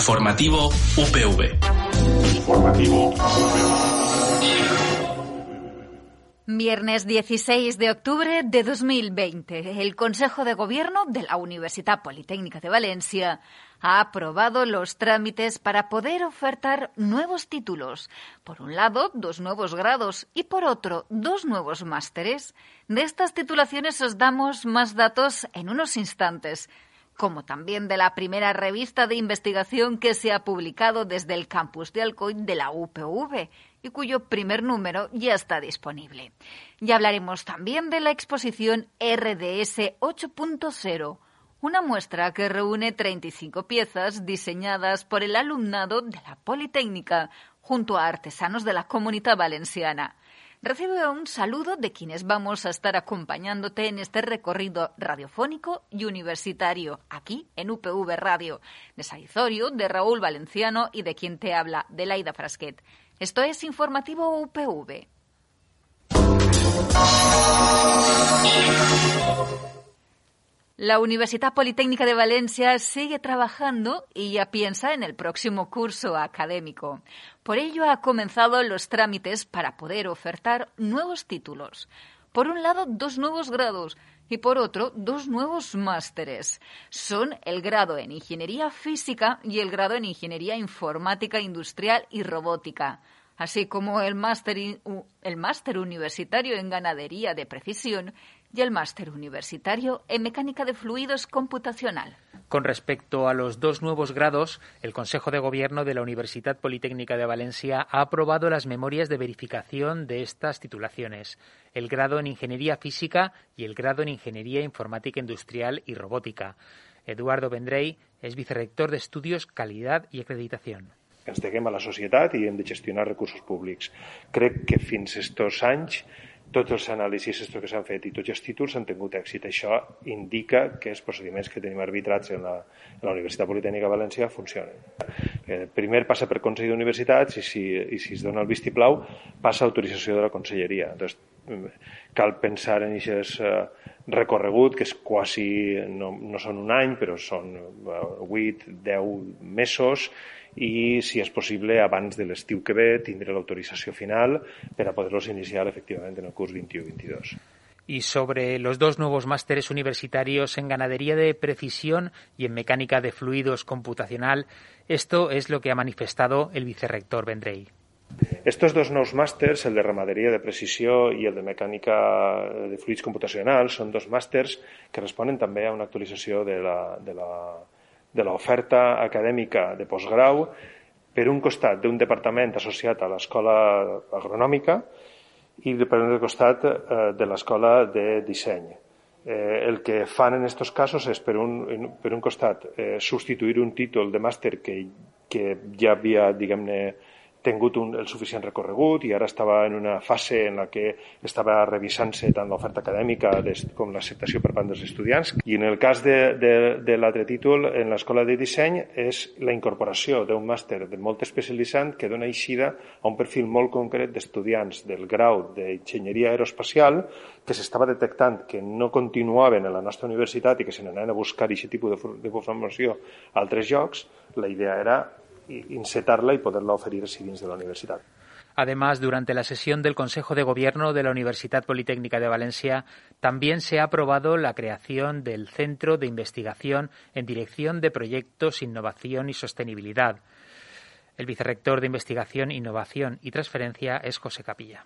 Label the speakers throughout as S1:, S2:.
S1: Informativo UPV.
S2: Informativo UPV.
S3: Viernes 16 de octubre de 2020, el Consejo de Gobierno de la Universidad Politécnica de Valencia ha aprobado los trámites para poder ofertar nuevos títulos. Por un lado, dos nuevos grados y por otro, dos nuevos másteres. De estas titulaciones os damos más datos en unos instantes como también de la primera revista de investigación que se ha publicado desde el campus de Alcoy de la UPV y cuyo primer número ya está disponible. Y hablaremos también de la exposición RDS 8.0, una muestra que reúne 35 piezas diseñadas por el alumnado de la Politécnica junto a artesanos de la comunidad valenciana. Recibe un saludo de quienes vamos a estar acompañándote en este recorrido radiofónico y universitario, aquí en UPV Radio, de Saizorio, de Raúl Valenciano y de quien te habla, de Laida Frasquet. Esto es Informativo UPV. La Universidad Politécnica de Valencia sigue trabajando y ya piensa en el próximo curso académico. Por ello ha comenzado los trámites para poder ofertar nuevos títulos. Por un lado, dos nuevos grados y por otro, dos nuevos másteres. Son el grado en Ingeniería Física y el grado en Ingeniería Informática Industrial y Robótica así como el máster, el máster universitario en ganadería de precisión y el máster universitario en mecánica de fluidos computacional.
S4: Con respecto a los dos nuevos grados, el Consejo de Gobierno de la Universidad Politécnica de Valencia ha aprobado las memorias de verificación de estas titulaciones, el grado en Ingeniería Física y el grado en Ingeniería Informática Industrial y Robótica. Eduardo Vendrey es vicerrector de Estudios, Calidad y Acreditación.
S5: Ens deguem a la societat i hem de gestionar recursos públics. Crec que fins estos anys tots els anàlisis que s'han fet i tots els títols han tingut èxit. Això indica que els procediments que tenim arbitrats en la, en la Universitat Politècnica de València funcionen. Eh, primer passa per Consell d'Universitats i si, i si es dona el vistiplau passa a autorització de la Conselleria. Entonces, cal pensar en aquest eh, recorregut, que és quasi, no, no són un any, però són 8, 10 mesos, i, si és possible, abans de l'estiu que ve, tindre l'autorització final per a poder-los iniciar efectivament en el curs 21-22.
S4: y sobre los dos nuevos másteres universitarios en ganadería de precisión y en mecánica de fluidos computacional. Esto es lo que ha manifestado el vicerrector Vendrell.
S5: Estos dos nous màsters, el de ramaderia de precisió i el de mecànica de fluids computacionals, són dos màsters que responen també a una actualització de la, de la, de l'oferta acadèmica de postgrau per un costat d'un departament associat a l'escola agronòmica i per un costat eh, de l'escola de disseny. Eh, el que fan en aquests casos és, per un, per un costat, eh, substituir un títol de màster que, que ja havia, diguem-ne, tingut un, el suficient recorregut i ara estava en una fase en la que estava revisant-se tant l'oferta acadèmica com l'acceptació per part dels estudiants. I en el cas de, de, de l'altre títol, en l'Escola de Disseny, és la incorporació d'un màster de molt especialitzant que dona eixida a un perfil molt concret d'estudiants del grau d'Enginyeria Aeroespacial que s'estava detectant que no continuaven en la nostra universitat i que se n'anaven a buscar aquest tipus de, de formació a altres llocs, la idea era insetarla y poderla oferir si de la universidad.
S4: Además, durante la sesión del Consejo de Gobierno de la Universidad Politécnica de Valencia, también se ha aprobado la creación del Centro de Investigación en Dirección de Proyectos, Innovación y Sostenibilidad. El vicerrector de Investigación, Innovación y Transferencia es José Capilla.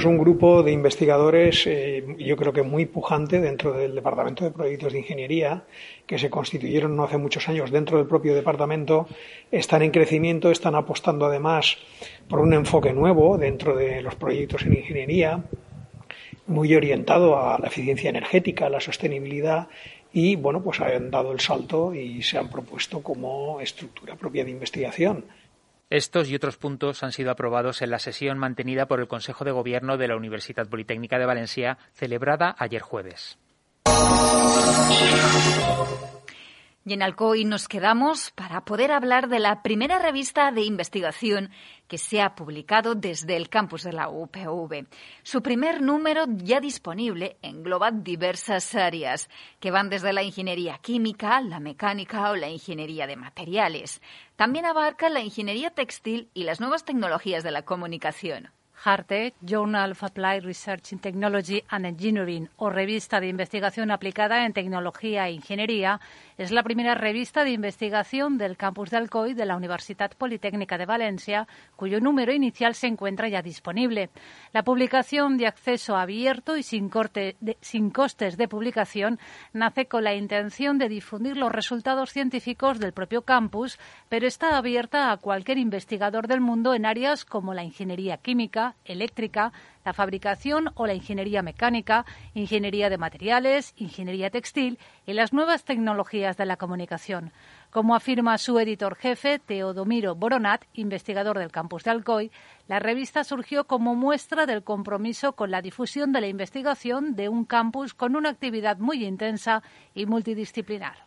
S6: Es un grupo de investigadores, eh, yo creo que muy pujante dentro del Departamento de Proyectos de Ingeniería, que se constituyeron no hace muchos años dentro del propio departamento, están en crecimiento, están apostando además por un enfoque nuevo dentro de los proyectos en ingeniería, muy orientado a la eficiencia energética, a la sostenibilidad y bueno, pues han dado el salto y se han propuesto como estructura propia de investigación.
S4: Estos y otros puntos han sido aprobados en la sesión mantenida por el Consejo de Gobierno de la Universidad Politécnica de Valencia, celebrada ayer jueves.
S3: Y en Alcoy nos quedamos para poder hablar de la primera revista de investigación que se ha publicado desde el campus de la UPV. Su primer número ya disponible engloba diversas áreas que van desde la ingeniería química, la mecánica o la ingeniería de materiales. También abarca la ingeniería textil y las nuevas tecnologías de la comunicación.
S7: JARTE, Journal of Applied Research in Technology and Engineering, o Revista de Investigación Aplicada en Tecnología e Ingeniería, es la primera revista de investigación del campus de Alcoy de la Universidad Politécnica de Valencia, cuyo número inicial se encuentra ya disponible. La publicación de acceso abierto y sin, costes de publicación nace con la intención de difundir los resultados científicos del propio campus, pero está abierta a cualquier investigador del mundo en áreas como la ingeniería química, eléctrica, la fabricación o la ingeniería mecánica, ingeniería de materiales, ingeniería textil y las nuevas tecnologías de la comunicación. Como afirma su editor jefe, Teodomiro Boronat, investigador del campus de Alcoy, la revista surgió como muestra del compromiso con la difusión de la investigación de un campus con una actividad muy intensa y multidisciplinar.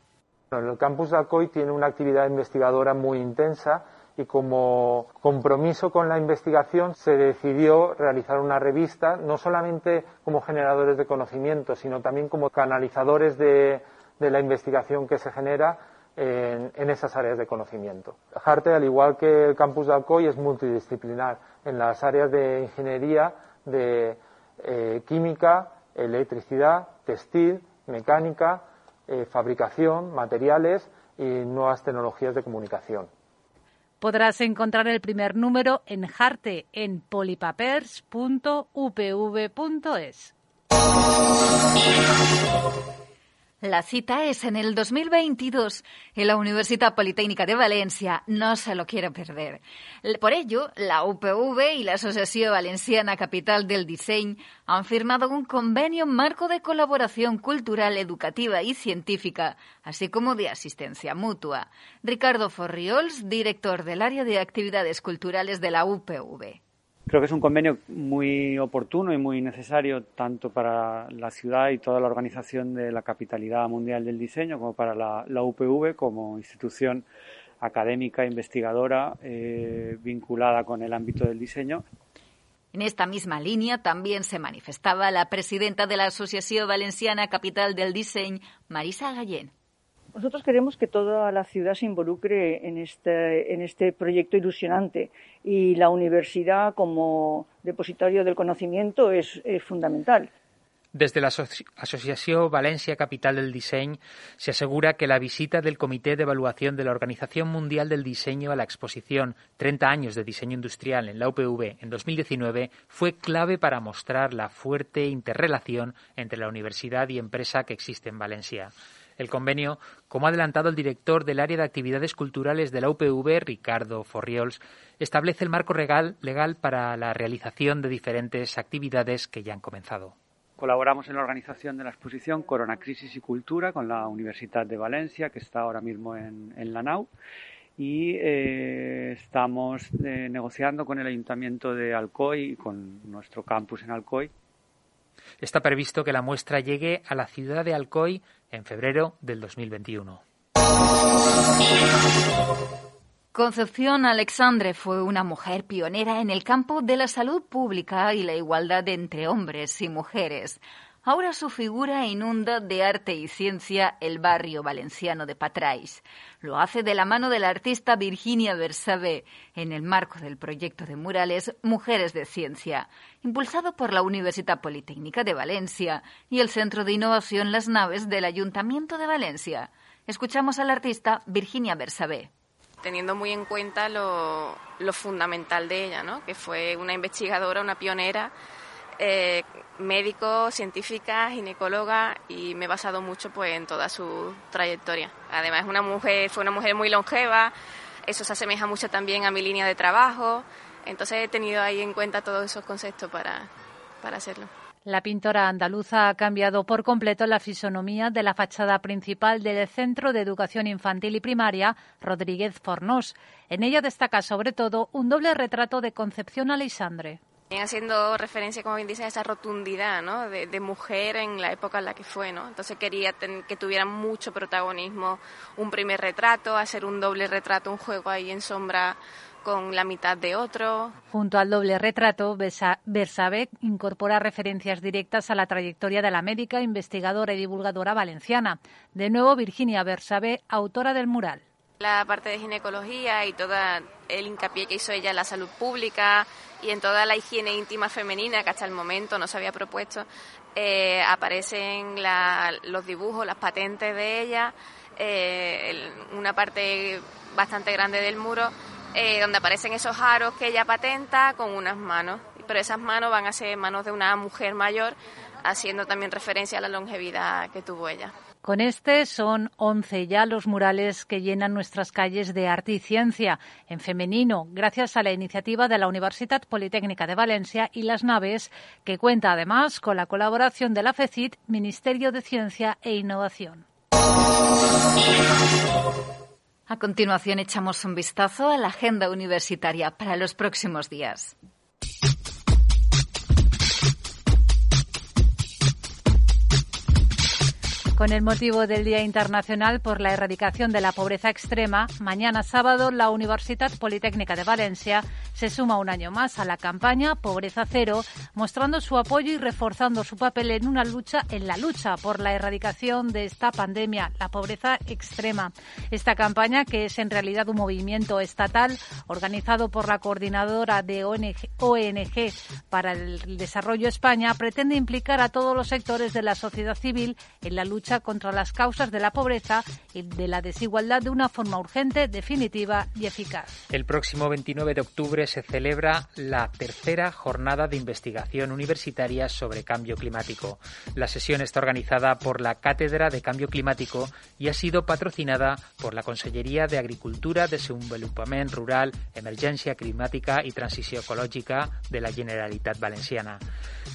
S8: El campus de Alcoy tiene una actividad investigadora muy intensa y como compromiso con la investigación se decidió realizar una revista, no solamente como generadores de conocimiento, sino también como canalizadores de, la investigación que se genera en, esas áreas de conocimiento. Jarte, al igual que el campus de Alcoy, es multidisciplinar en las áreas de ingeniería, de eh, química, electricidad, textil, mecánica, eh, fabricación, materiales y nuevas tecnologías de comunicación.
S7: Podrás encontrar el primer número en Jarte en polipapers.upv.es.
S3: La cita es en el 2022 en la Universidad Politécnica de Valencia. No se lo quiero perder. Por ello, la UPV y la Asociación Valenciana Capital del Diseño han firmado un convenio marco de colaboración cultural, educativa y científica, así como de asistencia mutua. Ricardo Forriols, director del área de actividades culturales de la UPV.
S9: Creo que es un convenio muy oportuno y muy necesario tanto para la ciudad y toda la organización de la capitalidad mundial del diseño como para la, UPV como institución académica, investigadora, eh, vinculada con el ámbito del diseño.
S3: En esta misma línea también se manifestaba la presidenta de la Asociación Valenciana Capital del Diseño, Marisa Gallén.
S10: Nosotros queremos que toda la ciudad se involucre en este, en este proyecto ilusionante y la universidad como depositario del conocimiento es, fundamental.
S4: Desde la Asociación Valencia Capital del Diseño se asegura que la visita del Comité de Evaluación de la Organización Mundial del Diseño a la exposición 30 años de diseño industrial en la UPV en 2019 fue clave para mostrar la fuerte interrelación entre la universidad y empresa que existe en Valencia. El convenio, como ha adelantado el director del área de actividades culturales de la UPV, Ricardo Forriols, establece el marco legal, legal para la realización de diferentes actividades que ya han comenzado.
S9: Colaboramos en la organización de la exposición Corona Crisis y Cultura con la Universidad de Valencia, que está ahora mismo en, la NAU, y eh, estamos eh, negociando con el Ayuntamiento de Alcoy y con nuestro campus en Alcoy
S4: Está previsto que la muestra llegue a la ciudad de Alcoy en febrero del 2021.
S3: Concepción Alexandre fue una mujer pionera en el campo de la salud pública y la igualdad entre hombres y mujeres. Ahora su figura inunda de arte y ciencia el barrio valenciano de Patrais. Lo hace de la mano de la artista Virginia Bersabé en el marco del proyecto de murales Mujeres de Ciencia, impulsado por la Universidad Politécnica de Valencia y el Centro de Innovación Las Naves del Ayuntamiento de Valencia. Escuchamos a la artista Virginia Bersabé
S11: teniendo muy en cuenta lo, lo fundamental de ella, ¿no? que fue una investigadora, una pionera eh, médico, científica, ginecóloga y me he basado mucho pues en toda su trayectoria. Además una mujer, fue una mujer muy longeva, eso se asemeja mucho también a mi línea de trabajo, entonces he tenido ahí en cuenta todos esos conceptos para, para hacerlo.
S7: La pintora andaluza ha cambiado por completo la fisonomía de la fachada principal del Centro de Educación Infantil y Primaria Rodríguez Fornós. En ella destaca sobre todo un doble retrato de Concepción Alexandre
S11: haciendo referencia, como bien dice, a esa rotundidad ¿no? de, mujer en la época en la que fue. ¿no? Entonces quería que tuviera mucho protagonismo un primer retrato, hacer un doble retrato, un juego ahí en sombra con la mitad de otro.
S7: Junto al doble retrato, Bersabe incorpora referencias directas a la trayectoria de la médica, investigadora y divulgadora valenciana. De nuevo, Virginia Bersabe, autora del mural.
S11: La parte de ginecología y todo el hincapié que hizo ella en la salud pública y en toda la higiene íntima femenina que hasta el momento no se había propuesto, eh, aparecen los dibujos, las patentes de ella, eh, una parte bastante grande del muro eh, donde aparecen esos aros que ella patenta con unas manos. Pero esas manos van a ser manos de una mujer mayor, haciendo también referencia a la longevidad que tuvo ella.
S7: Con este son 11 ya los murales que llenan nuestras calles de arte y ciencia en femenino, gracias a la iniciativa de la Universidad Politécnica de Valencia y las naves, que cuenta además con la colaboración de la FECIT, Ministerio de Ciencia e Innovación.
S3: A continuación echamos un vistazo a la agenda universitaria para los próximos días.
S7: Con el motivo del Día Internacional por la Erradicación de la Pobreza Extrema, mañana sábado la Universidad Politécnica de Valencia se suma un año más a la campaña Pobreza Cero, mostrando su apoyo y reforzando su papel en una lucha en la lucha por la erradicación de esta pandemia, la pobreza extrema. Esta campaña, que es en realidad un movimiento estatal organizado por la coordinadora de ONG, ONG para el Desarrollo España, pretende implicar a todos los sectores de la sociedad civil en la lucha contra las causas de la pobreza y de la desigualdad de una forma urgente, definitiva y eficaz.
S4: El próximo 29 de octubre se celebra la tercera jornada de investigación universitaria sobre cambio climático. La sesión está organizada por la Cátedra de Cambio Climático y ha sido patrocinada por la Consellería de Agricultura, Desenvolupament Rural, Emergencia Climática y Transición Ecológica de la Generalitat Valenciana.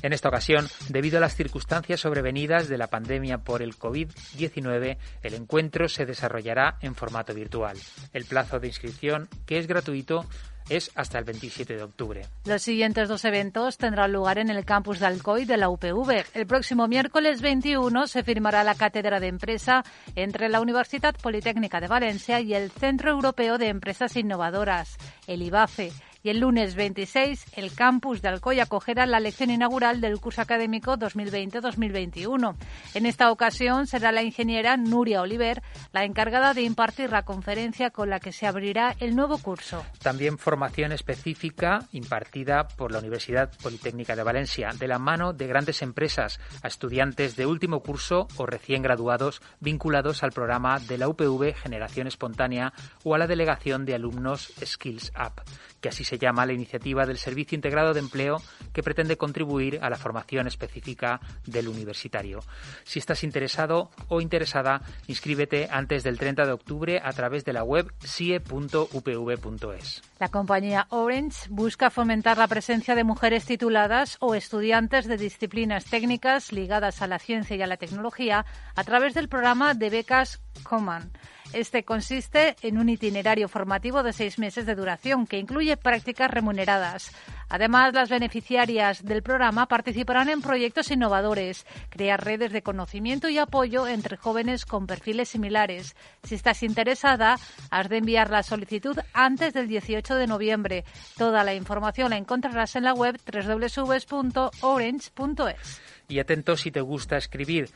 S4: En esta ocasión, debido a las circunstancias sobrevenidas de la pandemia por el COVID-19, el encuentro se desarrollará en formato virtual. El plazo de inscripción, que es gratuito, es hasta el 27 de octubre.
S7: Los siguientes dos eventos tendrán lugar en el campus de Alcoy de la UPV. El próximo miércoles 21 se firmará la cátedra de empresa entre la Universidad Politécnica de Valencia y el Centro Europeo de Empresas Innovadoras, el IBAFE y el lunes 26 el campus de Alcoy acogerá la lección inaugural del curso académico 2020-2021. En esta ocasión será la ingeniera Nuria Oliver la encargada de impartir la conferencia con la que se abrirá el nuevo curso.
S4: También formación específica impartida por la Universidad Politécnica de Valencia de la mano de grandes empresas a estudiantes de último curso o recién graduados vinculados al programa de la UPV Generación Espontánea o a la delegación de alumnos Skills Up que así se llama la iniciativa del Servicio Integrado de Empleo que pretende contribuir a la formación específica del universitario. Si estás interesado o interesada, inscríbete antes del 30 de octubre a través de la web sie.upv.es.
S7: La compañía Orange busca fomentar la presencia de mujeres tituladas o estudiantes de disciplinas técnicas ligadas a la ciencia y a la tecnología a través del programa de becas Este consiste en un itinerario formativo de seis meses de duración que incluye prácticas remuneradas. Además, las beneficiarias del programa participarán en proyectos innovadores, crear redes de conocimiento y apoyo entre jóvenes con perfiles similares. Si estás interesada, has de enviar la solicitud antes del 18 de noviembre. Toda la información la encontrarás en la web www.orange.es.
S4: Y atento si te gusta escribir.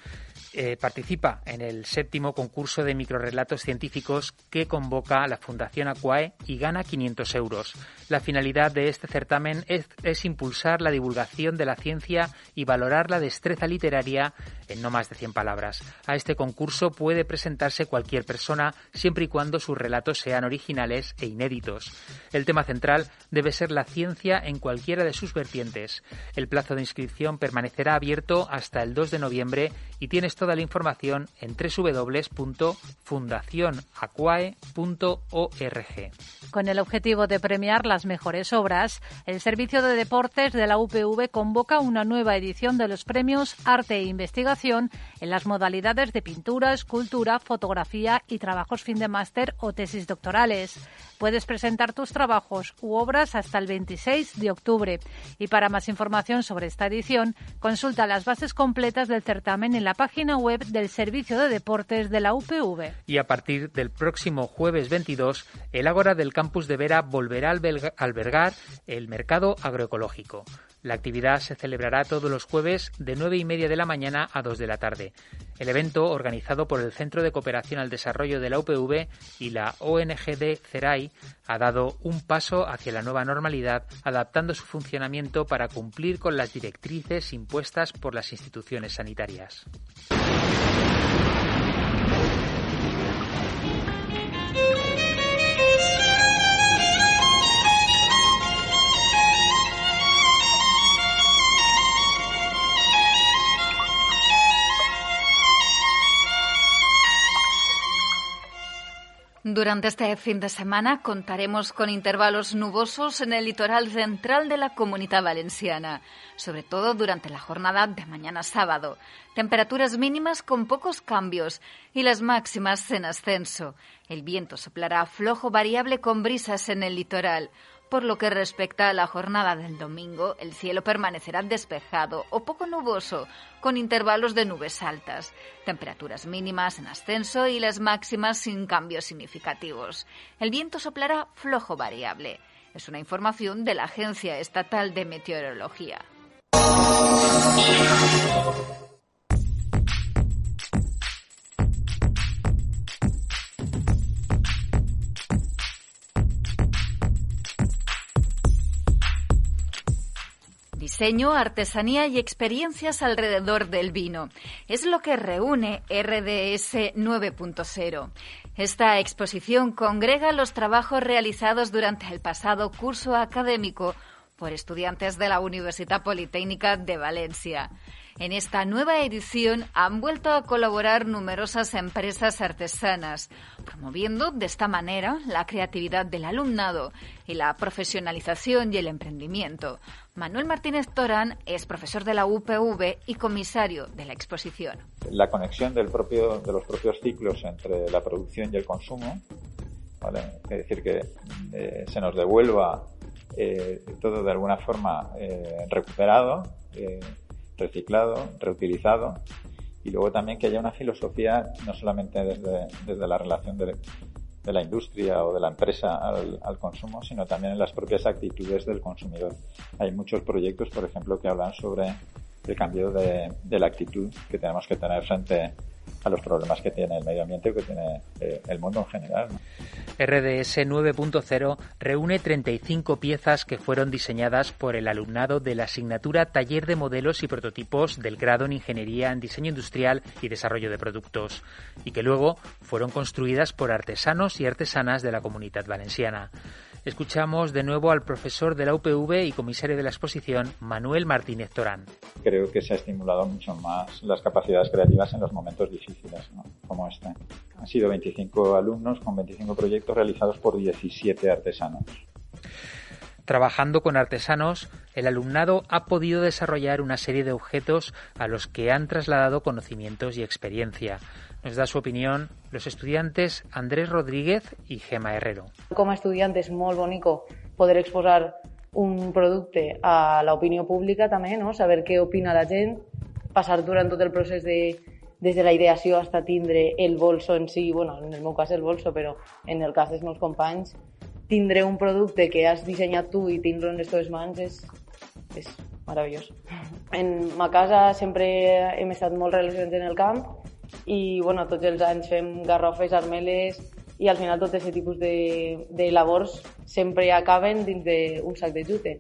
S4: Eh, participa en el séptimo concurso de microrelatos científicos que convoca la Fundación Aquae y gana 500 euros. La finalidad de este certamen es, impulsar la divulgación de la ciencia y valorar la destreza literaria en no más de 100 palabras. A este concurso puede presentarse cualquier persona siempre y cuando sus relatos sean originales e inéditos. El tema central debe ser la ciencia en cualquiera de sus vertientes. El plazo de inscripción permanecerá abierto hasta el 2 de noviembre y tienes toda la información en www.fundacionaquae.org.
S7: Con el objetivo de premiar las mejores obras, el Servicio de Deportes de la UPV convoca una nueva edición de los premios Arte e Investigación en las modalidades de pintura, escultura, fotografía y trabajos fin de máster o tesis doctorales. Puedes presentar tus trabajos u obras hasta el 26 de octubre. Y para más información sobre esta edición, consulta las bases completas del certamen en la página web del Servicio de Deportes de la UPV.
S4: Y a partir del próximo jueves 22, el Ágora del Campus de Vera volverá a albergar el mercado agroecológico. La actividad se celebrará todos los jueves de nueve y media de la mañana a 2 de la tarde. El evento, organizado por el Centro de Cooperación al Desarrollo de la UPV y la ONGD CERAI, ha dado un paso hacia la nueva normalidad, adaptando su funcionamiento para cumplir con las directrices impuestas por las instituciones sanitarias.
S3: Durante este fin de semana contaremos con intervalos nubosos en el litoral central de la comunidad valenciana, sobre todo durante la jornada de mañana sábado. Temperaturas mínimas con pocos cambios y las máximas en ascenso. El viento soplará flojo variable con brisas en el litoral. Por lo que respecta a la jornada del domingo, el cielo permanecerá despejado o poco nuboso, con intervalos de nubes altas, temperaturas mínimas en ascenso y las máximas sin cambios significativos. El viento soplará flojo variable. Es una información de la Agencia Estatal de Meteorología. Diseño, artesanía y experiencias alrededor del vino. Es lo que reúne RDS 9.0. Esta exposición congrega los trabajos realizados durante el pasado curso académico por estudiantes de la Universidad Politécnica de Valencia. En esta nueva edición han vuelto a colaborar numerosas empresas artesanas, promoviendo de esta manera la creatividad del alumnado y la profesionalización y el emprendimiento. Manuel Martínez Torán es profesor de la UPV y comisario de la exposición.
S12: La conexión del propio, de los propios ciclos entre la producción y el consumo, es decir, que eh, se nos devuelva eh, todo de alguna forma eh, recuperado, eh, reciclado, reutilizado y luego también que haya una filosofía no solamente desde, desde la relación de, de, la industria o de la empresa al, al, consumo, sino también en las propias actitudes del consumidor. Hay muchos proyectos, por ejemplo, que hablan sobre el cambio de, de la actitud que tenemos que tener frente a los problemas que tiene el medio ambiente o que tiene eh, el mundo en general.
S4: RDS 9.0 reúne 35 piezas que fueron diseñadas por el alumnado de la asignatura Taller de Modelos y Prototipos del grado en Ingeniería en Diseño Industrial y Desarrollo de Productos, y que luego fueron construidas por artesanos y artesanas de la comunidad valenciana. Escuchamos de nuevo al profesor de la UPV y comisario de la exposición, Manuel Martínez Torán.
S12: Creo que se ha estimulado mucho más las capacidades creativas en los momentos difíciles, ¿no? como este. Han sido 25 alumnos con 25 proyectos realizados por 17 artesanos.
S4: Trabajando con artesanos, el alumnado ha podido desarrollar una serie de objetos a los que han trasladado conocimientos y experiencia. Nos da su opinión los estudiantes Andrés Rodríguez i Gema Herrero.
S13: Com a estudiant és molt bonic poder exposar un producte a l'opinió pública també, no? saber què opina la gent, passar durant tot el procés de, des de la ideació fins a tindre el bolso en si, bueno, en el meu cas el bolso, però en el cas dels meus companys, tindre un producte que has dissenyat tu i tindre en les teves mans és, és meravellós. En ma casa sempre hem estat molt relacionats en el camp i bueno, tots els anys fem garrofes, armeles i al final tot aquest tipus de, de labors sempre acaben dins d'un sac de jute.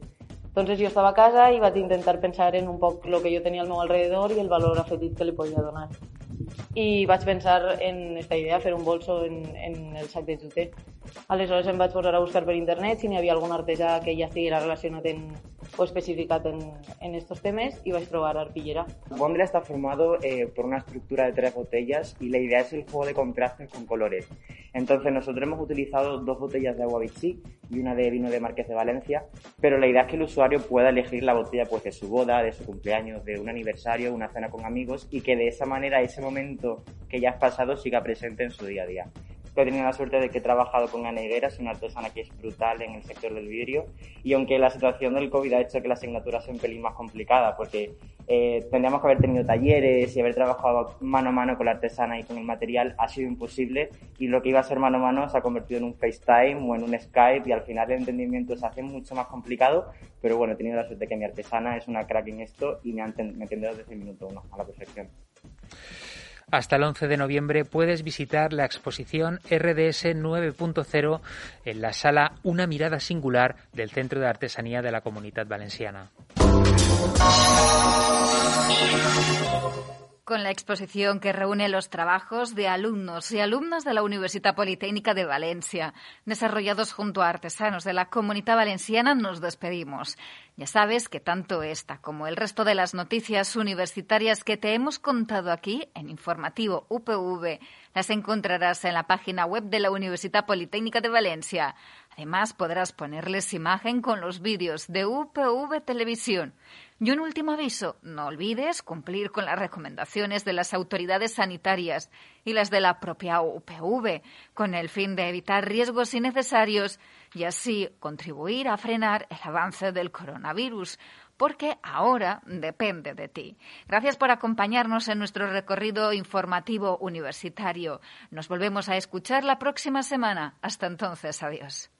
S13: Entonces jo estava a casa i vaig intentar pensar en un poc el que jo tenia al meu alrededor i el valor afegit que li podia donar. I vaig pensar en esta idea, fer un bolso en, en el sac de juter. Aleshores em vaig posar a buscar per internet si n'hi havia algun artesà que ja estiguera relacionat en, o especificat en, en estos temes y vais a probar arpillera.
S14: Bondra está formado eh, por una estructura de tres botellas y la idea es el juego de contrastes con colores. Entonces nosotros hemos utilizado dos botellas de agua Vichy y una de vino de Marqués de Valencia, pero la idea es que el usuario pueda elegir la botella pues de su boda, de su cumpleaños, de un aniversario, una cena con amigos y que de esa manera ese momento que ya has pasado siga presente en su día a día he tenido la suerte de que he trabajado con Ana Higueras, una artesana que es brutal en el sector del vidrio, y aunque la situación del COVID ha hecho que la asignatura sea un pelín más complicada, porque eh, tendríamos que haber tenido talleres y haber trabajado mano a mano con la artesana y con el material, ha sido imposible, y lo que iba a ser mano a mano se ha convertido en un FaceTime o en un Skype, y al final el entendimiento se hace mucho más complicado, pero bueno, he tenido la suerte de que mi artesana es una crack en esto y me ha entendido desde el minuto uno, a la perfección.
S4: Hasta el 11 de noviembre puedes visitar la exposición RDS 9.0 en la sala Una mirada singular del Centro de Artesanía de la Comunidad Valenciana.
S3: con la exposición que reúne los trabajos de alumnos y alumnas de la Universidad Politécnica de Valencia, desarrollados junto a artesanos de la comunidad valenciana, nos despedimos. Ya sabes que tanto esta como el resto de las noticias universitarias que te hemos contado aquí en Informativo UPV las encontrarás en la página web de la Universidad Politécnica de Valencia. Además, podrás ponerles imagen con los vídeos de UPV Televisión. Y un último aviso, no olvides cumplir con las recomendaciones de las autoridades sanitarias y las de la propia UPV, con el fin de evitar riesgos innecesarios y así contribuir a frenar el avance del coronavirus porque ahora depende de ti. Gracias por acompañarnos en nuestro recorrido informativo universitario. Nos volvemos a escuchar la próxima semana. Hasta entonces, adiós.